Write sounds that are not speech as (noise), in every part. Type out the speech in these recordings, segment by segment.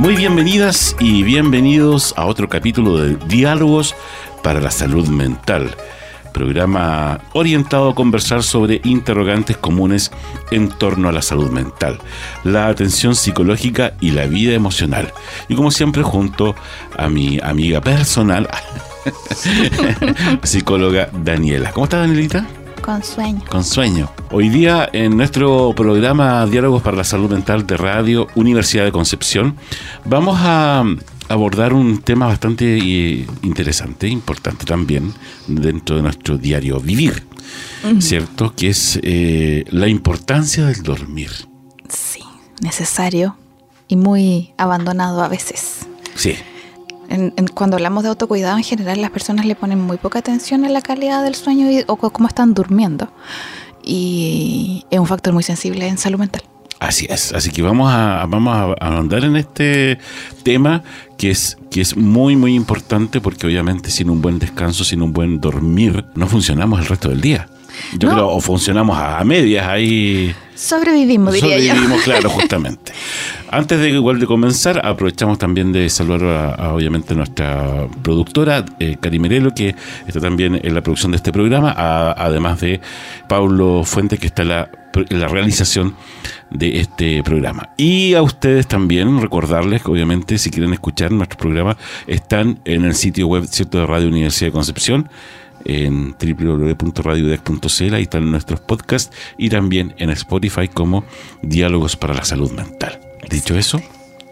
Muy bienvenidas y bienvenidos a otro capítulo de Diálogos para la Salud Mental, programa orientado a conversar sobre interrogantes comunes en torno a la salud mental, la atención psicológica y la vida emocional. Y como siempre junto a mi amiga personal, (laughs) psicóloga Daniela. ¿Cómo estás Danielita? Con sueño. Con sueño. Hoy día en nuestro programa Diálogos para la Salud Mental de Radio Universidad de Concepción vamos a abordar un tema bastante eh, interesante, importante también dentro de nuestro diario vivir, ¿cierto? Que es eh, la importancia del dormir. Sí, necesario y muy abandonado a veces. Sí cuando hablamos de autocuidado en general, las personas le ponen muy poca atención a la calidad del sueño o cómo están durmiendo. Y es un factor muy sensible en salud mental. Así es, así que vamos a, vamos a andar en este tema que es, que es muy muy importante porque obviamente sin un buen descanso, sin un buen dormir, no funcionamos el resto del día. Yo creo, o funcionamos a, medias ahí. Sobrevivimos, diría Sobrevivimos, claro, (laughs) justamente. Antes de igual de comenzar, aprovechamos también de saludar a, obviamente nuestra productora, eh, Cari Merelo, que está también en la producción de este programa, además de Pablo Fuentes, que está en la, en la realización de este programa. Y a ustedes también recordarles que obviamente si quieren escuchar nuestros programas están en el sitio web cierto de Radio Universidad de Concepción en www.radiodec.cl, ahí están nuestros podcasts y también en Spotify como Diálogos para la Salud Mental. Dicho eso,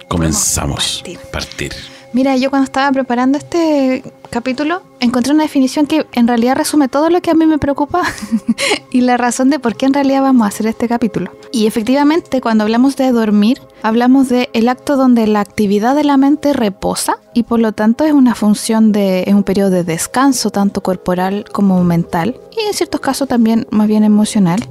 comenzamos. a partir. Mira, yo cuando estaba preparando este capítulo encontré una definición que en realidad resume todo lo que a mí me preocupa (laughs) y la razón de por qué en realidad vamos a hacer este capítulo. Y efectivamente, cuando hablamos de dormir, hablamos de el acto donde la actividad de la mente reposa y por lo tanto es una función de es un periodo de descanso tanto corporal como mental y en ciertos casos también más bien emocional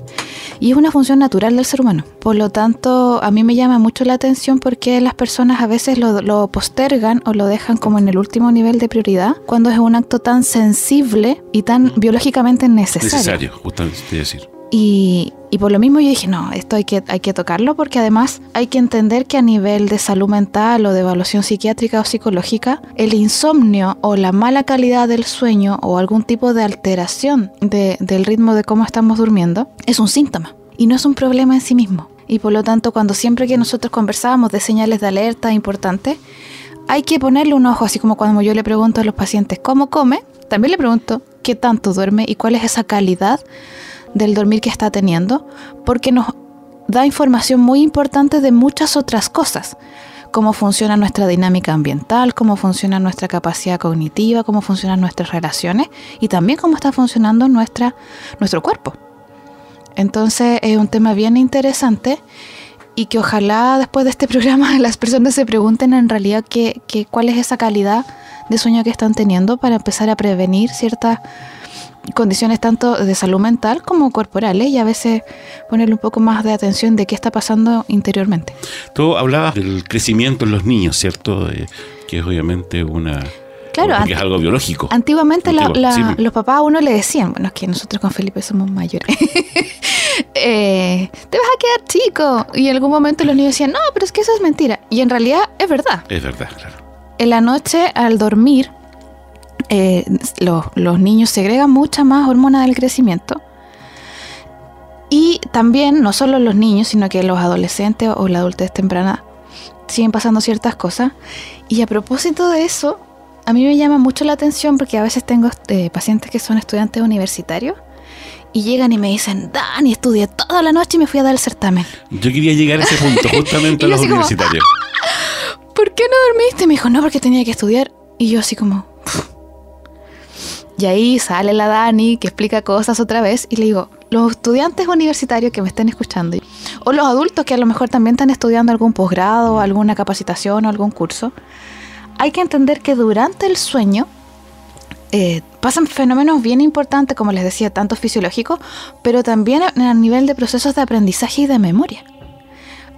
y es una función natural del ser humano. Por lo tanto, a mí me llama mucho la atención porque las personas a veces lo, lo postergan o lo dejan como en el último nivel de prioridad cuando es un acto tan sensible y tan biológicamente necesario. Necesario, justamente decir. Y, y, por lo mismo yo dije, no, esto hay que, hay que tocarlo porque además hay que entender que a nivel de salud mental o de evaluación psiquiátrica o psicológica, el insomnio o la mala calidad del sueño o algún tipo de alteración de, del ritmo de cómo estamos durmiendo es un síntoma y no es un problema en sí mismo. Y por lo tanto, cuando siempre que nosotros conversábamos de señales de alerta importantes, hay que ponerle un ojo, así como cuando yo le pregunto a los pacientes cómo come, también le pregunto qué tanto duerme y cuál es esa calidad del dormir que está teniendo, porque nos da información muy importante de muchas otras cosas, cómo funciona nuestra dinámica ambiental, cómo funciona nuestra capacidad cognitiva, cómo funcionan nuestras relaciones y también cómo está funcionando nuestra, nuestro cuerpo. Entonces es un tema bien interesante y que ojalá después de este (laughs) programa las personas se pregunten en realidad qué, cuál es esa calidad de sueño que están teniendo para empezar a prevenir ciertas condiciones tanto de salud mental como corporales y a veces ponerle un poco más de atención de qué está pasando interiormente. Tú hablabas del crecimiento en los niños, ¿cierto? que es obviamente una Claro, porque es algo biológico. Antiguamente los papás a uno le decían, bueno, es que nosotros con Felipe somos mayores, (laughs) eh, te vas a quedar chico. Y en algún momento los niños decían, no, pero es que eso es mentira. Y en realidad es verdad. Es verdad, claro. En la noche, al dormir, eh, los, los niños segregan mucha más hormona del crecimiento. Y también, no solo los niños, sino que los adolescentes o la adultez temprana siguen pasando ciertas cosas. Y a propósito de eso, a mí me llama mucho la atención porque a veces tengo eh, pacientes que son estudiantes universitarios y llegan y me dicen, Dani, estudié toda la noche y me fui a dar el certamen. Yo quería llegar a ese punto, (laughs) justamente a los universitarios. Ah, ¿Por qué no dormiste? Me dijo, no, porque tenía que estudiar. Y yo así como... Y ahí sale la Dani que explica cosas otra vez y le digo, los estudiantes universitarios que me estén escuchando, o los adultos que a lo mejor también están estudiando algún posgrado, alguna capacitación o algún curso, hay que entender que durante el sueño eh, pasan fenómenos bien importantes, como les decía, tanto fisiológicos, pero también a nivel de procesos de aprendizaje y de memoria.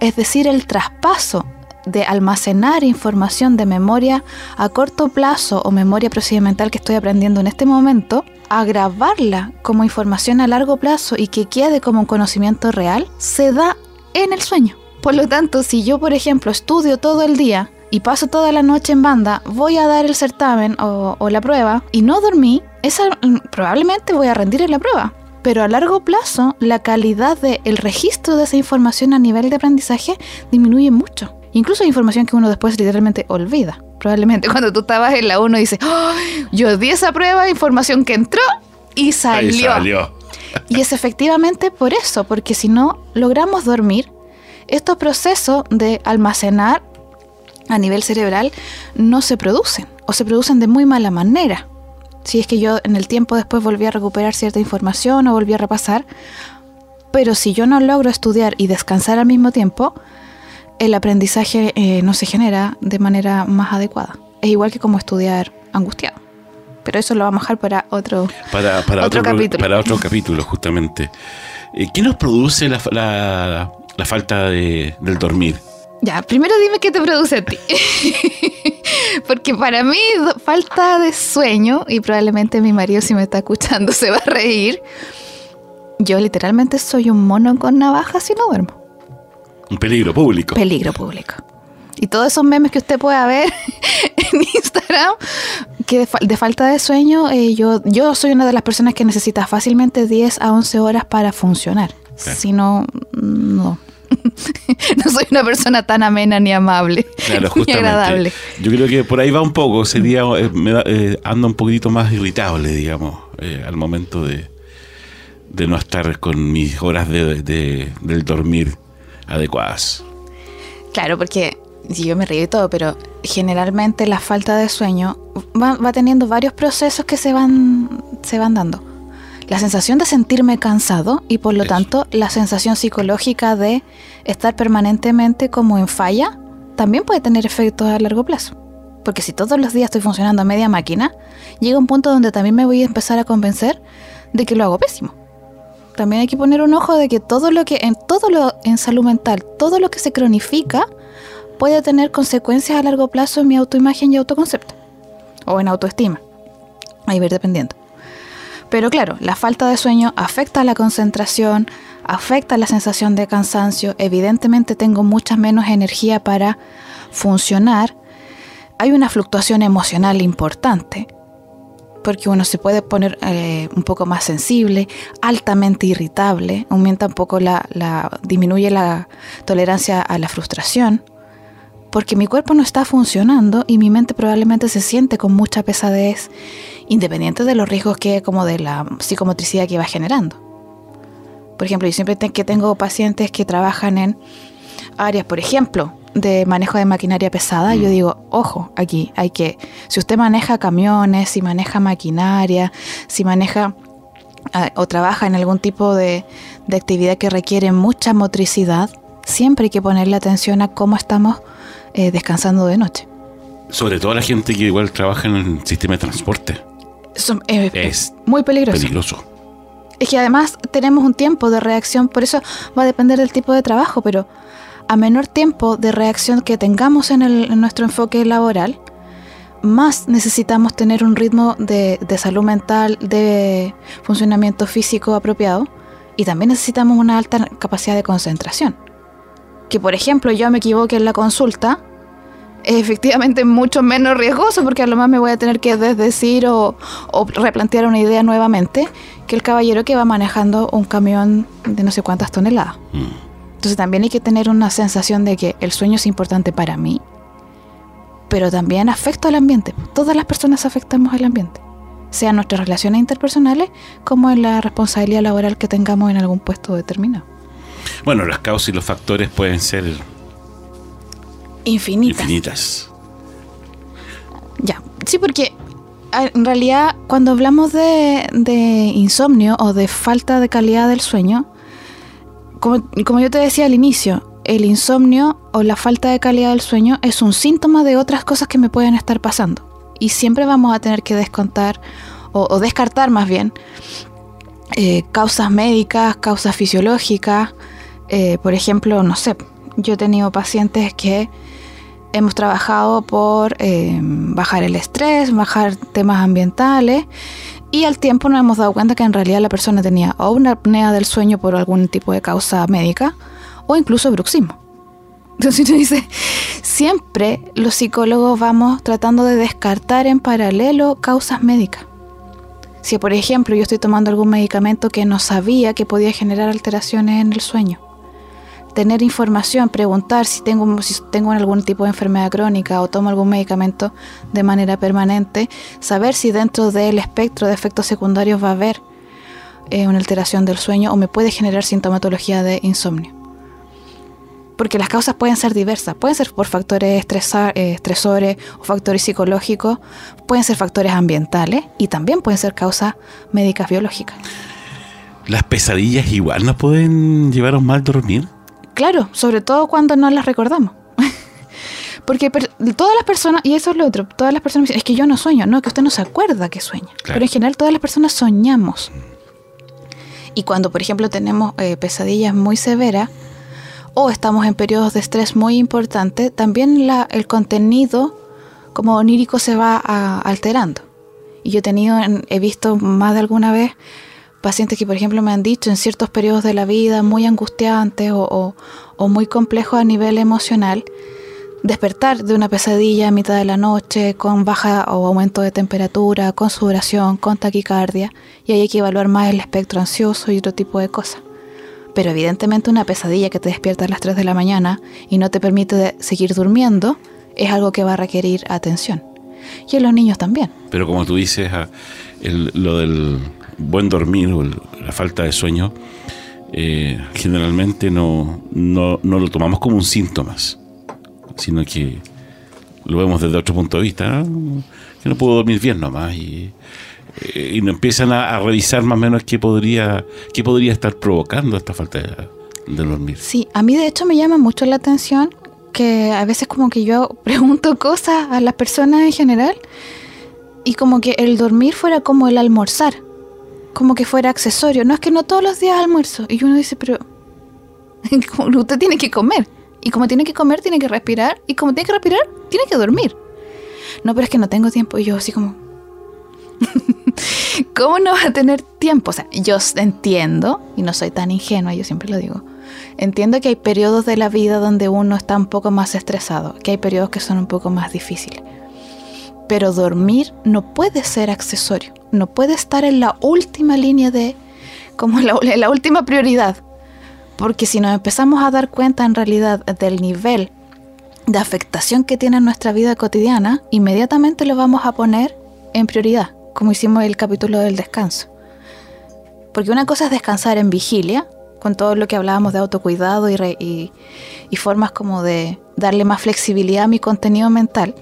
Es decir, el traspaso de almacenar información de memoria a corto plazo o memoria procedimental que estoy aprendiendo en este momento, a grabarla como información a largo plazo y que quede como un conocimiento real, se da en el sueño. Por lo tanto, si yo, por ejemplo, estudio todo el día y paso toda la noche en banda, voy a dar el certamen o, la prueba y no dormí, esa, probablemente voy a rendir en la prueba. Pero a largo plazo, la calidad del registro de esa información a nivel de aprendizaje disminuye mucho. Incluso hay información que uno después literalmente olvida. Probablemente (laughs) cuando tú estabas en la 1 dices, yo di esa prueba, información que entró y salió. salió. y es efectivamente por eso, porque si no logramos dormir, estos procesos de almacenar a nivel cerebral no se producen o se producen de muy mala manera. Si es que yo en el tiempo después volví a recuperar cierta información o volví a repasar, pero si yo no logro estudiar y descansar al mismo tiempo, el aprendizaje eh, no se genera de manera más adecuada. Es igual que como estudiar angustiado. Pero eso lo vamos a dejar para otro, para, para otro, capítulo. Para otro (laughs) capítulo, justamente. Eh, ¿Qué nos produce la, la, falta de, del dormir? Ya, primero dime qué te produce a ti. (laughs) Porque para mí, falta de sueño, y probablemente mi marido, si me está escuchando, (laughs) se va a reír. Yo literalmente soy un mono con navajas si no duermo. Un peligro público. Peligro público. Y todos esos memes que usted pueda ver (laughs) en Instagram, que de, falta de sueño, eh, yo, yo soy una de las personas que necesita fácilmente 10 a 11 horas para funcionar. Si no, no. (laughs) no soy una persona tan amena ni amable claro, (laughs) ni agradable. Yo creo que por ahí va un poco. Sería, eh, me eh, ando un poquito más irritable, digamos, al momento de, de no estar con mis horas de, del dormir adecuadas. Claro, porque yo me río y todo, pero generalmente la falta de sueño va, teniendo varios procesos que se van, se van dando. La sensación de sentirme cansado y por lo tanto la sensación psicológica de estar permanentemente como en falla también puede tener efectos a largo plazo. Porque si todos los días estoy funcionando a media máquina, llega un punto donde también me voy a empezar a convencer de que lo hago pésimo también hay que poner un ojo de que todo lo que en todo lo en salud mental, todo lo que se cronifica puede tener consecuencias a largo plazo en mi autoimagen y autoconcepto o en autoestima. Ahí ver dependiendo. Pero claro, la falta de sueño afecta a la concentración, afecta la sensación de cansancio, evidentemente tengo mucha menos energía para funcionar, hay una fluctuación emocional importante porque uno se puede poner eh, un poco más sensible, altamente irritable, aumenta un poco la, disminuye la tolerancia a la frustración, porque mi cuerpo no está funcionando y mi mente probablemente se siente con mucha pesadez, independiente de los riesgos que como de la psicomotricidad que va generando. Por ejemplo, yo siempre que tengo pacientes que trabajan en áreas, por ejemplo, de manejo de maquinaria pesada, yo mm. digo, ojo, aquí hay que, si usted maneja camiones, si maneja maquinaria, si maneja ah, o trabaja en algún tipo de, actividad que requiere mucha motricidad, siempre hay que ponerle atención a cómo estamos eh, descansando de noche. Sobre todo la gente que igual trabaja en el sistema de transporte. Eh, es muy peligroso. Peligroso. Es que además tenemos un tiempo de reacción, por eso va a depender del tipo de trabajo, pero a menor tiempo de reacción que tengamos en, nuestro enfoque laboral, más necesitamos tener un ritmo de, salud mental, de funcionamiento físico apropiado y también necesitamos una alta capacidad de concentración. Que por ejemplo yo me equivoque en la consulta, es efectivamente mucho menos riesgoso porque a lo más me voy a tener que desdecir o, replantear una idea nuevamente que el caballero que va manejando un camión de no sé cuántas toneladas. Mm. Entonces también hay que tener una sensación de que el sueño es importante para mí, pero también afecta al ambiente. Todas las personas afectamos al ambiente, sean nuestras relaciones interpersonales como en la responsabilidad laboral que tengamos en algún puesto determinado. Bueno, las causas y los factores pueden ser infinitas. infinitas. Ya, sí, porque en realidad cuando hablamos de, de insomnio o de falta de calidad del sueño, como, yo te decía al inicio, el insomnio o la falta de calidad del sueño es un síntoma de otras cosas que me pueden estar pasando. Y siempre vamos a tener que descontar o, descartar más bien eh, causas médicas, causas fisiológicas. Eh, por ejemplo, no sé, yo he tenido pacientes que hemos trabajado por eh, bajar el estrés, bajar temas ambientales y al tiempo nos hemos dado cuenta que en realidad la persona tenía o una apnea del sueño por algún tipo de causa médica o incluso bruxismo. Entonces uno dice, siempre los psicólogos vamos tratando de descartar en paralelo causas médicas. Si por ejemplo yo estoy tomando algún medicamento que no sabía que podía generar alteraciones en el sueño, tener información, preguntar si tengo, si tengo algún tipo de enfermedad crónica o tomo algún medicamento de manera permanente, saber si dentro del espectro de efectos secundarios va a haber eh, una alteración del sueño o me puede generar sintomatología de insomnio. Porque las causas pueden ser diversas, pueden ser por factores eh, estresores o factores psicológicos, pueden ser factores ambientales y también pueden ser causas médicas biológicas. ¿Las pesadillas igual nos pueden llevar a un mal dormir? Claro, sobre todo cuando no las recordamos. (laughs) Porque todas las personas, y eso es lo otro, todas las personas dicen, es que yo no sueño, no, que usted no se acuerda que sueña. Pero en general todas las personas soñamos. Y cuando, por ejemplo, tenemos eh, pesadillas muy severas o estamos en periodos de estrés muy importante, también la, el contenido como onírico se va alterando. Y yo he tenido, he visto más de alguna vez pacientes que, por ejemplo, me han dicho en ciertos periodos de la vida muy angustiantes o, muy complejos a nivel emocional, despertar de una pesadilla a mitad de la noche con baja o aumento de temperatura, con sudoración, con taquicardia, y hay que evaluar más el espectro ansioso y otro tipo de cosas. Pero evidentemente una pesadilla que te despierta a las 3 de la mañana y no te permite seguir durmiendo es algo que va a requerir atención. Y en los niños también. Pero como tú dices, ah, lo del buen dormir o la falta de sueño, eh, generalmente no, no, lo tomamos como un síntoma, sino que lo vemos desde otro punto de vista, que no puedo dormir bien nomás y, eh, y nos empiezan a, revisar más o menos qué podría, qué podría estar provocando esta falta de, de dormir. Sí, a mí de hecho me llama mucho la atención que a veces como que yo (laughs) pregunto cosas a las personas en general y como que el dormir fuera como el almorzar como que fuera accesorio. No es que no todos los días almuerzo. Y uno dice, pero (laughs) usted tiene que comer. Y como tiene que comer, tiene que respirar. Y como tiene que respirar, tiene que dormir. No, pero es que no tengo tiempo. Y yo así como... (laughs) ¿Cómo no va a tener tiempo? O sea, yo entiendo, y no soy tan ingenua, yo siempre lo digo, entiendo que hay periodos de la vida donde uno está un poco más estresado, que hay periodos que son un poco más difíciles. Pero dormir no puede ser accesorio, no puede estar en la última línea de, como la, la última prioridad. Porque si nos empezamos a dar cuenta en realidad del nivel de afectación que tiene en nuestra vida cotidiana, inmediatamente lo vamos a poner en prioridad, como hicimos el capítulo del descanso. Porque una cosa es descansar en vigilia, con todo lo que hablábamos de autocuidado y formas como de darle más flexibilidad a mi contenido mental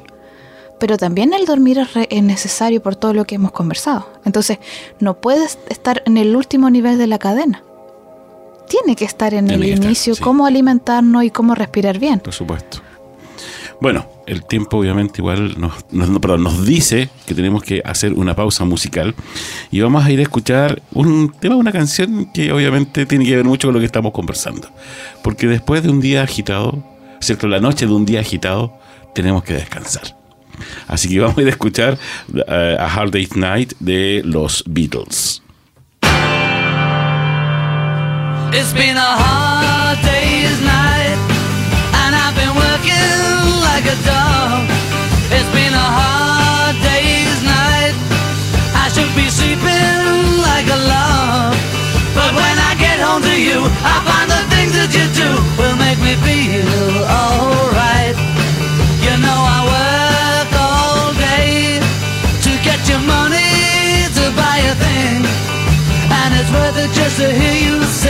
pero también el dormir es, necesario por todo lo que hemos conversado. Entonces, no puedes estar en el último nivel de la cadena. Tiene que estar en el inicio, cómo alimentarnos y cómo respirar bien. Por supuesto. Bueno, el tiempo obviamente igual nos, nos dice que tenemos que hacer una pausa musical y vamos a ir a escuchar un tema, una canción que obviamente tiene que ver mucho con lo que estamos conversando. Porque después de un día agitado, ¿cierto? La noche de un día agitado, tenemos que descansar. Así que vamos a ir a escuchar uh, A Hard Day's Night de los Beatles. It's been a hard day's night And I've been working like a dog. It's been a hard day's night I should be sleeping like a log. But when I get home to you I find the things that you do Will make me feel alright worth it just to hear you say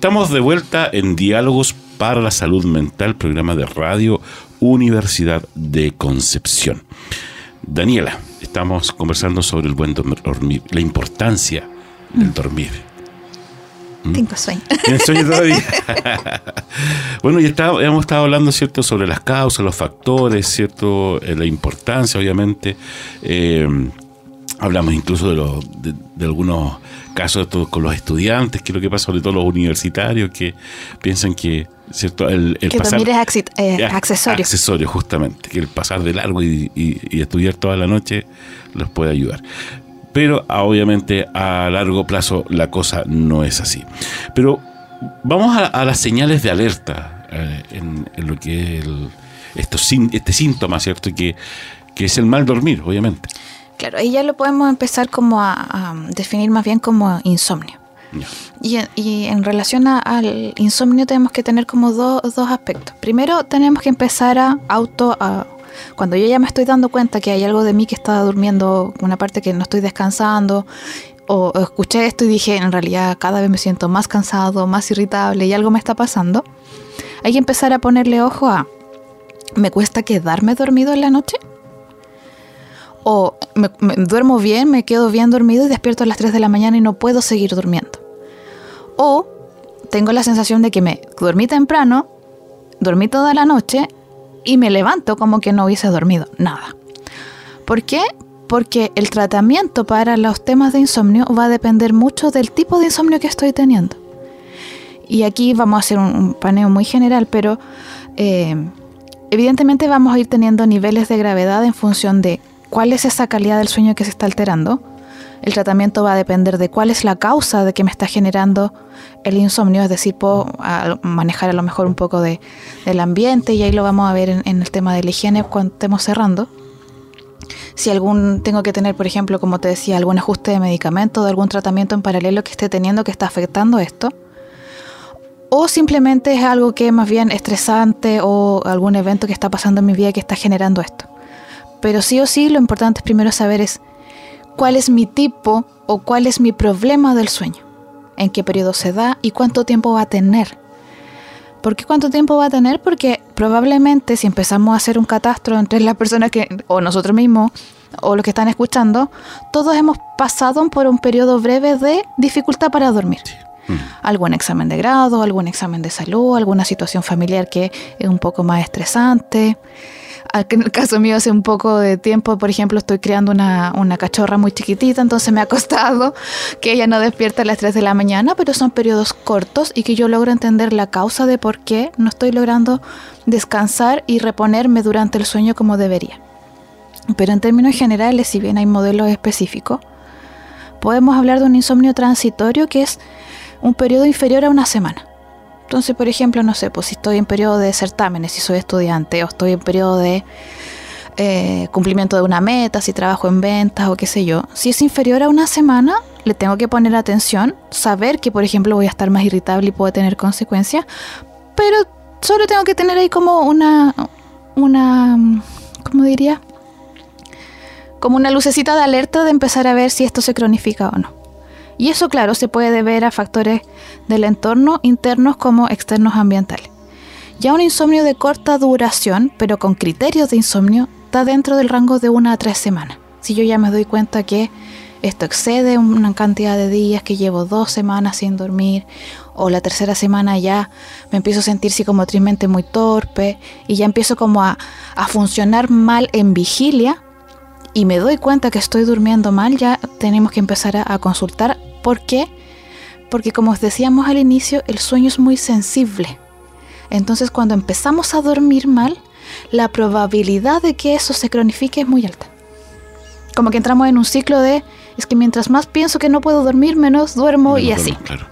Estamos de vuelta en Diálogos para la Salud Mental, programa de radio Universidad de Concepción. Daniela, estamos conversando sobre el buen dormir, la importancia del dormir. Tengo sueño. ¿Tienes sueño todavía? (laughs) bueno, ya está- hemos estado hablando, ¿cierto?, sobre las causas, los factores, ¿cierto?, Eh, la importancia, obviamente. Eh, hablamos incluso de, los- de, de algunos casos con los estudiantes, que es lo que pasa, sobre todo los universitarios, que piensan que, ¿cierto?, el, el que pasar... es eh, accesorio. Accesorio, justamente. Que el pasar de largo y, y- y estudiar toda la noche los puede ayudar. Pero ah, obviamente a largo plazo la cosa no es así. Pero vamos a, a las señales de alerta eh, en, en lo que es el- estos este síntoma, ¿cierto? Que, que es el mal dormir, obviamente. Claro, ahí ya lo podemos empezar como a, a definir más bien como insomnio. Y, en- y en relación a- al insomnio tenemos que tener como do- dos aspectos. Primero tenemos que empezar a auto... A, cuando yo ya me estoy dando cuenta que hay algo de mí que está durmiendo, una parte que no estoy descansando, o, o escuché esto y dije, en realidad cada vez me siento más cansado, más irritable y algo me está pasando, hay que empezar a ponerle ojo a, ¿me cuesta quedarme dormido en la noche? O me, duermo bien, me quedo bien dormido y despierto a las 3 de la mañana y no puedo seguir durmiendo. O tengo la sensación de que me dormí temprano, dormí toda la noche y me levanto como que no hubiese dormido nada. ¿Por qué? Porque el tratamiento para los temas de insomnio va a depender mucho del tipo de insomnio que estoy teniendo. Y aquí vamos a hacer un, un paneo muy general, pero eh, evidentemente vamos a ir teniendo niveles de gravedad en función de cuál es esa calidad del sueño que se está alterando. El tratamiento va a depender de cuál es la causa de que me está generando el insomnio, es decir, puedo manejar a lo mejor un poco de, del ambiente y ahí lo vamos a ver en, en el tema de la higiene cuando estemos cerrando. Si algún tengo que tener, por ejemplo, como te decía, algún ajuste de medicamento, de algún tratamiento en paralelo que esté teniendo que está afectando esto. O simplemente es algo que es más bien estresante o algún evento que está pasando en mi vida que está generando esto. Pero sí o sí, lo importante es primero saber es cuál es mi tipo o cuál es mi problema del sueño, en qué periodo se da y cuánto tiempo va a tener. ¿Por qué cuánto tiempo va a tener? Porque probablemente si empezamos a hacer un catastro entre las personas que, o nosotros mismos, o los que están escuchando, todos hemos pasado por un periodo breve de dificultad para dormir. Algún examen de grado, algún examen de salud, alguna situación familiar que es un poco más estresante. En el caso mío, hace un poco de tiempo, por ejemplo, estoy creando una, una cachorra muy chiquitita, entonces me ha (laughs) costado que ella no despierta a las 3 de la mañana, pero son periodos cortos y que yo logro entender la causa de por qué no estoy logrando descansar y reponerme durante el sueño como debería. Pero en términos generales, si bien hay modelos específicos, podemos hablar de un insomnio transitorio que es un periodo inferior a una semana. Entonces, por ejemplo, no sé, pues si estoy en periodo de certámenes, si soy estudiante, o estoy en periodo de eh, cumplimiento de una meta, si trabajo en ventas o qué sé yo, si es inferior a una semana, le tengo que poner atención, saber que, por ejemplo, voy a estar más irritable y puede tener consecuencias, pero solo tengo que tener ahí como una, una, ¿cómo diría? Como una lucecita de alerta de empezar a ver si esto se cronifica o no. Y eso, claro, se puede deber a factores del entorno internos como externos ambientales. Ya un insomnio de corta duración, pero con criterios de insomnio, está dentro del rango de una a tres semanas. Si yo ya me doy cuenta que esto excede una cantidad de días, que llevo dos semanas sin dormir, o la tercera semana ya me empiezo a sentir psicomotrizmente muy torpe y ya empiezo como a, a funcionar mal en vigilia y me doy cuenta que estoy durmiendo mal, ya tenemos que empezar a, a consultar. ¿Por qué? Porque como os decíamos al inicio, el sueño es muy sensible. Entonces cuando empezamos a dormir mal, la probabilidad de que eso se cronifique es muy alta. Como que entramos en un ciclo de, es que mientras más pienso que no puedo dormir, menos duermo y así. duermo, Claro.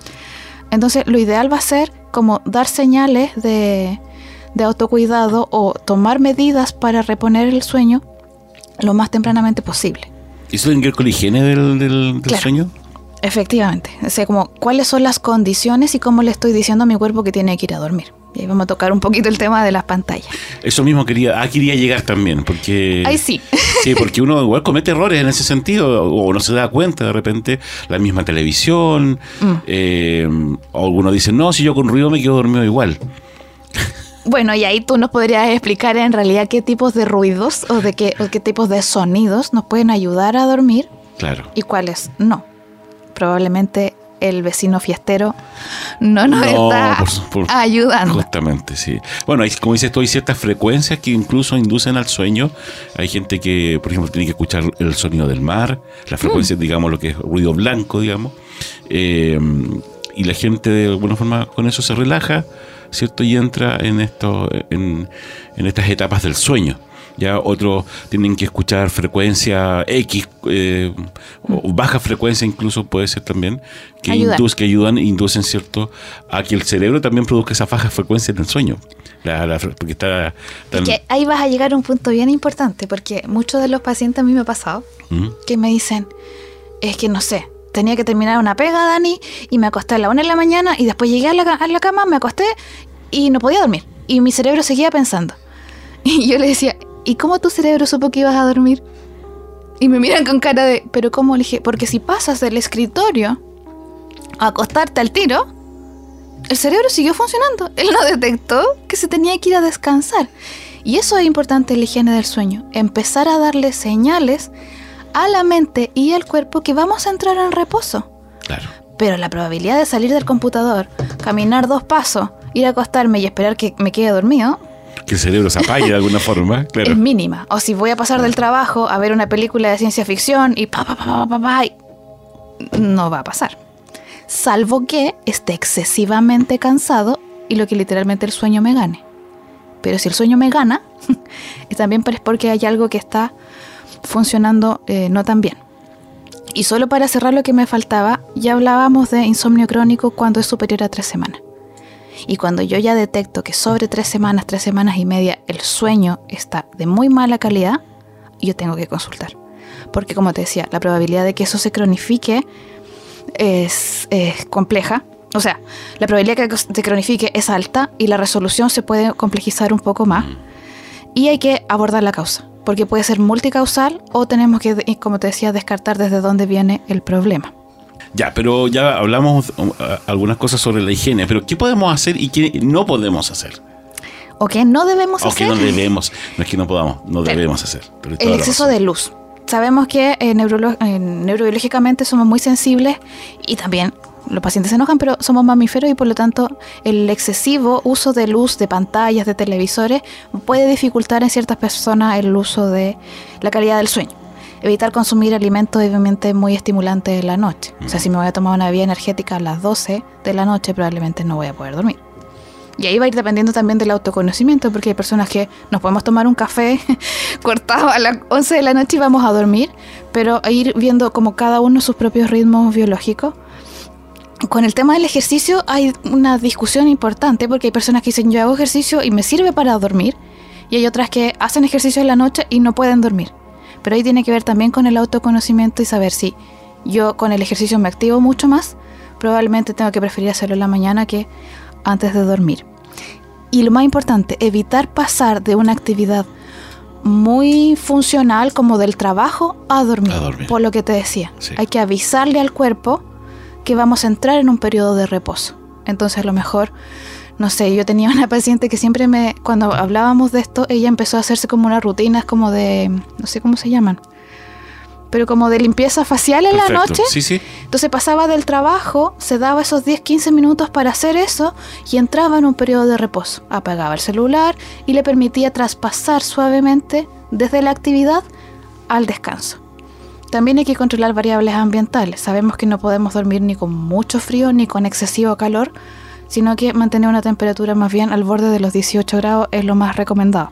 Entonces lo ideal va a ser como dar señales de, de autocuidado o tomar medidas para reponer el sueño lo más tempranamente posible. ¿Y eso tiene que ver con la higiene del, del- del Claro. sueño? Efectivamente. O sea, como cuáles son las condiciones y cómo le estoy diciendo a mi cuerpo que tiene que ir a dormir. Y ahí vamos a tocar un poquito el tema de las pantallas. Eso mismo quería, ah, quería llegar también, porque... Ahí sí. (laughs) Sí, porque uno igual comete errores en ese sentido, o no se da cuenta de repente, la misma televisión, Mm. eh, o algunos dicen, no, si yo con ruido me quedo dormido igual. (laughs) Bueno, y ahí tú nos podrías explicar en realidad qué tipos de ruidos o de qué, o qué tipos de sonidos nos pueden ayudar a dormir Claro. y cuáles no. Probablemente el vecino fiestero no nos No, está por su- por- ayudando. Justamente, sí. Bueno, hay, como dices tú, hay ciertas frecuencias que incluso inducen al sueño. Hay gente que, por ejemplo, tiene que escuchar el sonido del mar, las frecuencias, digamos, lo que es ruido blanco, digamos. Eh, y la gente, de alguna forma, con eso se relaja, ¿cierto? Y entra en, esto, en, en estas etapas del sueño. Ya otros tienen que escuchar frecuencia X, eh, o baja frecuencia incluso puede ser también, que, induz- que ayudan, inducen, ¿cierto?, a que el cerebro también produzca esa baja frecuencia en el sueño. La- la fre- porque está tan... Es que ahí vas a llegar a un punto bien importante, porque muchos de los pacientes a mí me ha pasado ¿Mm? que me dicen, es que no sé, tenía que terminar una pega, Dani, y me acosté a la una de la mañana y después llegué a la, a la cama, me acosté y no podía dormir. Y mi cerebro seguía pensando. (laughs) Y yo le decía, ¿y cómo tu cerebro supo que ibas a dormir? Y me miran con cara de, ¿pero cómo? Le dije, porque si pasas del escritorio a acostarte al tiro, el cerebro siguió funcionando. (laughs) Él no detectó que se tenía que ir a descansar. Y eso es importante en la higiene del sueño. Empezar a darle señales a la mente y al cuerpo que vamos a entrar en reposo. Claro. Pero la probabilidad de salir del computador, caminar dos pasos, ir a acostarme y esperar que me quede dormido Que el cerebro se apague de alguna forma, (laughs) claro. es mínima. O si voy a pasar del trabajo a ver una película de ciencia ficción y pa, pa, pa, pa, pa, pa, y- no va a pasar. Salvo que esté excesivamente cansado y lo que literalmente el sueño me gane. Pero si el sueño me gana, (laughs) también es porque hay algo que está funcionando eh, no tan bien. Y solo para cerrar lo que me faltaba, ya hablábamos de insomnio crónico cuando es superior a tres semanas. Y cuando yo ya detecto que sobre tres semanas, tres semanas y media, el sueño está de muy mala calidad, yo tengo que consultar. Porque como te decía, la probabilidad de que eso se cronifique es, es compleja. O sea, la probabilidad de que se cronifique es alta y la resolución se puede complejizar un poco más. Y hay que abordar la causa, porque puede ser multicausal o tenemos que, como te decía, descartar desde dónde viene el problema. Ya, pero ya hablamos a- algunas cosas sobre la higiene, pero ¿qué podemos hacer y qué no podemos hacer? ¿O qué no debemos O que hacer? no debemos, no es que no podamos, no debemos hacer. El exceso de luz. Sabemos que eh, eh, neurobiológicamente somos muy sensibles y también los pacientes se enojan, pero somos mamíferos y por lo tanto el excesivo uso de luz, de pantallas, de televisores puede dificultar en ciertas personas el uso de la calidad del sueño. Evitar consumir alimentos obviamente muy estimulantes en la noche. O sea, si me voy a tomar una bebida energética a las 12 de la noche probablemente no voy a poder dormir. Y ahí va a ir dependiendo también del autoconocimiento, porque hay personas que nos podemos tomar un café (laughs) cortado a las 11 de la noche y vamos a dormir, pero a ir viendo como cada uno sus propios ritmos biológicos. Con el tema del ejercicio hay una discusión importante, porque hay personas que dicen yo hago ejercicio y me sirve para dormir, y hay otras que hacen ejercicio en la noche y no pueden dormir. Pero ahí tiene que ver también con el autoconocimiento y saber si yo con el ejercicio me activo mucho más, probablemente tengo que preferir hacerlo en la mañana que antes de dormir. Y lo más importante, evitar pasar de una actividad muy funcional como del trabajo a dormir. A dormir. Por lo que te decía, Sí. hay que avisarle al cuerpo que vamos a entrar en un periodo de reposo. Entonces a lo mejor, no sé, yo tenía una paciente que siempre me, cuando hablábamos de esto, ella empezó a hacerse como unas rutinas como de, no sé cómo se llaman, pero como de limpieza facial en la noche. Sí, sí. Entonces pasaba del trabajo, se daba esos 10, 15 minutos para hacer eso y entraba en un periodo de reposo. Apagaba el celular y le permitía traspasar suavemente desde la actividad al descanso. También hay que controlar variables ambientales. Sabemos que no podemos dormir ni con mucho frío ni con excesivo calor, sino que mantener una temperatura más bien al borde de los 18 grados es lo más recomendado.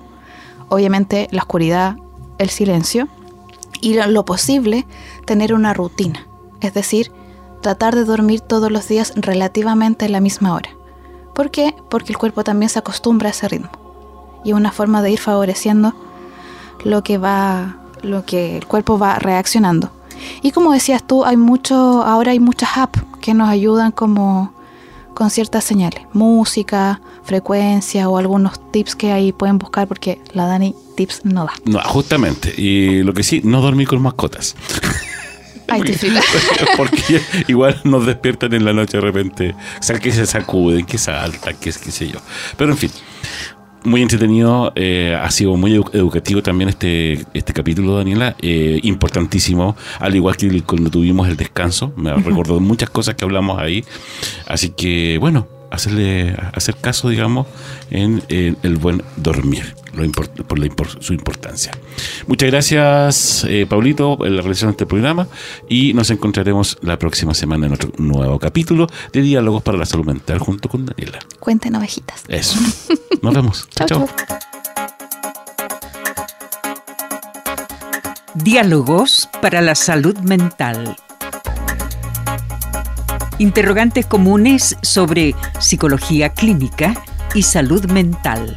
Obviamente la oscuridad, el silencio y lo- posible tener una rutina, es decir, tratar de dormir todos los días relativamente a la misma hora. ¿Por qué? Porque el cuerpo también se acostumbra a ese ritmo y es una forma de ir favoreciendo lo que va, lo que el cuerpo va reaccionando. Y como decías tú, hay mucho, ahora hay muchas apps que nos ayudan como con ciertas señales, música, frecuencia o algunos tips que ahí pueden buscar porque la Dani tips no da. No, justamente. Y lo que sí, no dormir con mascotas. (laughs) Ay. (laughs) Porque igual nos despiertan en la noche de repente. O sea, que se sacuden, que saltan, que qué sé yo. Pero en fin, muy entretenido. eh, ha sido muy edu- educativo también este, este capítulo, Daniela. eh, importantísimo. Al igual que el- cuando tuvimos el descanso. Me recordó muchas cosas que hablamos ahí. Así que, bueno, hacerle hacer caso, digamos, en, en el buen dormir. Lo import- por la impor- su importancia. Muchas gracias, eh, Paulito, en la realización de este programa. Y nos encontraremos la próxima semana en otro nuevo capítulo de Diálogos para la Salud Mental junto con Daniela. Cuenten ovejitas. Eso. Nos vemos. (laughs) Chao. chau. Diálogos para la salud mental. Interrogantes comunes sobre psicología clínica y salud mental.